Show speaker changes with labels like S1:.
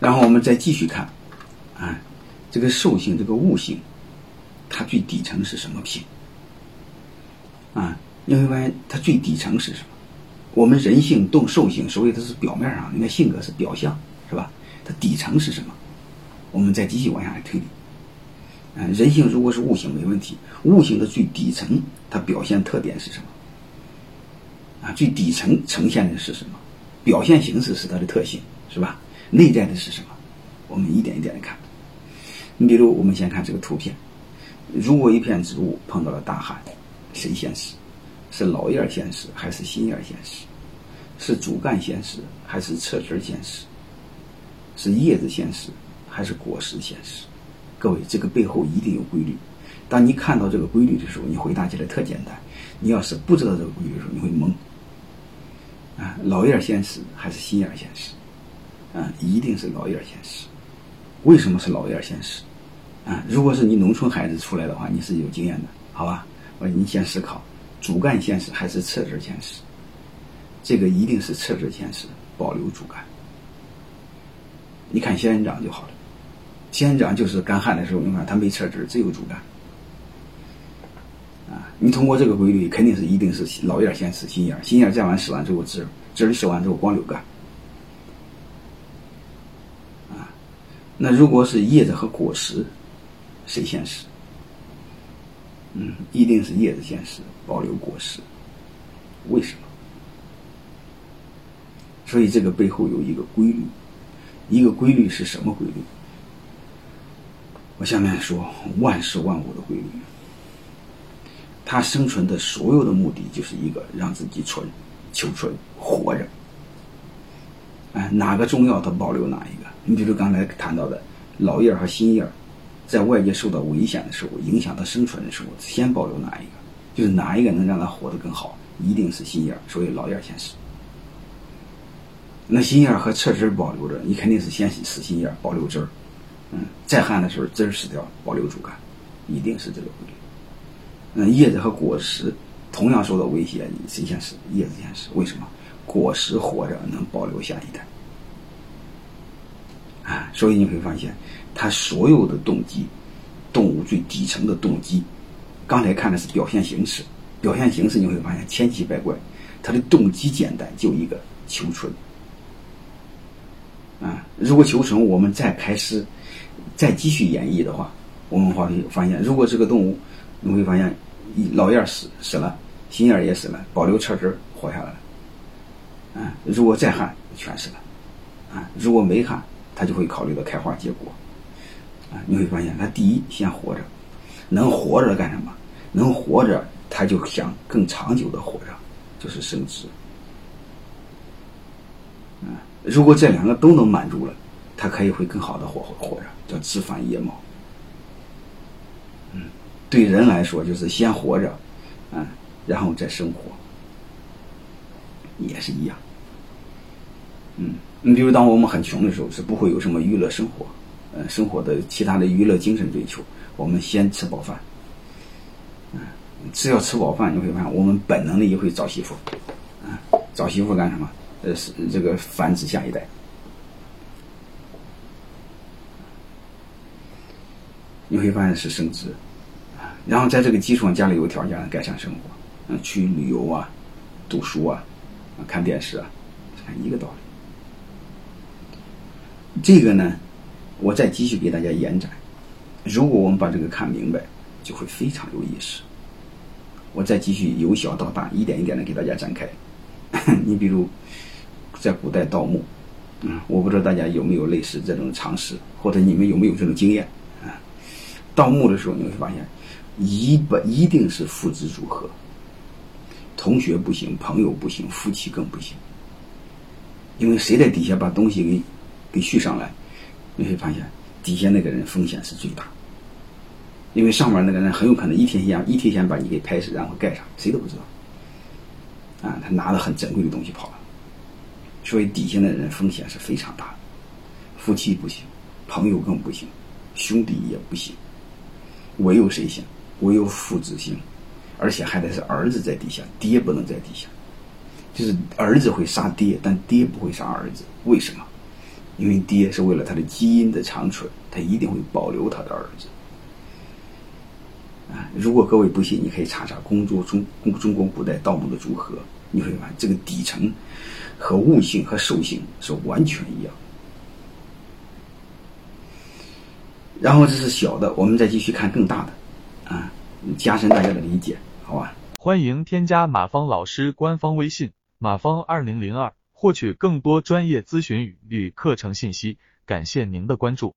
S1: 然后我们再继续看，啊，这个兽性，这个物性，它最底层是什么性？啊，你会发现它最底层是什么？我们人性动兽性，所以它是表面上，你看性格是表象，是吧？它底层是什么？我们再继续往下来推理。嗯，人性如果是悟性没问题，悟性的最底层，它表现特点是什么？啊，最底层呈现的是什么？表现形式是它的特性，是吧？内在的是什么？我们一点一点的看。你比如，我们先看这个图片，如果一片植物碰到了大旱，谁先死？是老叶先死还是新叶先死？是主干先死还是侧枝先死？是叶子先死还是果实先死？各位，这个背后一定有规律。当你看到这个规律的时候，你回答起来特简单。你要是不知道这个规律的时候，你会懵。啊，老叶先死还是新叶先死？啊，一定是老叶先死。为什么是老叶先死？啊，如果是你农村孩子出来的话，你是有经验的，好吧？我说你先思考，主干先死还是侧枝先死？这个一定是侧枝先死，保留主干。你看仙人掌就好了，仙人掌就是干旱的时候，你看它没侧枝，只有主干。啊，你通过这个规律，肯定是一定是老叶先死，新叶，新叶再完死完之后，枝枝死完之后光留干。那如果是叶子和果实，谁先死？嗯，一定是叶子先死，保留果实。为什么？所以这个背后有一个规律，一个规律是什么规律？我下面说万事万物的规律。它生存的所有的目的就是一个让自己存，求存，活着。哎，哪个重要，它保留哪一个。你比如刚才谈到的老叶和新叶，在外界受到危险的时候，影响它生存的时候，先保留哪一个？就是哪一个能让它活得更好，一定是新叶，所以老叶先死。那新叶和侧枝保留着，你肯定是先死新叶，保留枝儿。嗯，再旱的时候枝儿死掉，保留主干，一定是这个规律。嗯，叶子和果实同样受到威胁，你谁先死？叶子先死。为什么？果实活着能保留下一代。所以你会发现，它所有的动机，动物最底层的动机，刚才看的是表现形式，表现形式你会发现千奇百怪，它的动机简单，就一个求存。啊，如果求存，我们再开始，再继续演绎的话，我们会发现，如果这个动物。你会发现，老燕死死了，新燕也死了，保留侧枝活下来了。啊，如果再旱，全死了。啊，如果没旱，他就会考虑到开花结果。啊，你会发现，他第一先活着，能活着干什么？能活着，他就想更长久的活着，就是生殖。啊，如果这两个都能满足了，他可以会更好的活活着，叫枝繁叶茂。对人来说，就是先活着，嗯，然后再生活，也是一样。嗯，你比如当我们很穷的时候，是不会有什么娱乐生活，嗯，生活的其他的娱乐精神追求，我们先吃饱饭。嗯，只要吃饱饭，你会发现我们本能的也会找媳妇，嗯，找媳妇干什么？呃，是这个繁殖下一代。你会发现是生殖。然后在这个基础上家里有条件改善生活，嗯，去旅游啊，读书，啊，看电视啊，一个道理。这个呢，我再继续给大家延展。如果我们把这个看明白，就会非常有意思。我再继续由小到大，一点一点的给大家展开。你比如，在古代盗墓，嗯，我不知道大家有没有类似这种常识，或者你们有没有这种经验啊？盗墓的时候你会发现。一不一定是父子组合，同学不行，朋友不行，夫妻更不行。因为谁在底下把东西给给续上来，你会发现底下那个人风险是最大。因为上面那个人很有可能一天先一天先把你给拍死，然后盖上，谁都不知道。啊，他拿了很珍贵的东西跑了，所以底下的人风险是非常大的。夫妻不行，朋友更不行，兄弟也不行，唯有谁行？唯有父子行，而且还得是儿子在底下，爹不能在底下。就是儿子会杀爹，但爹不会杀儿子。为什么？因为爹是为了他的基因的长存，他一定会保留他的儿子。啊，如果各位不信，你可以查查中中中中国古代盗墓的组合，你会发现这个底层和物性和兽性是完全一样。然后这是小的，我们再继续看更大的，啊，加深大家的理解，好吧？
S2: 欢迎添加马芳老师官方微信马芳二零零二，获取更多专业咨询与课程信息。感谢您的关注。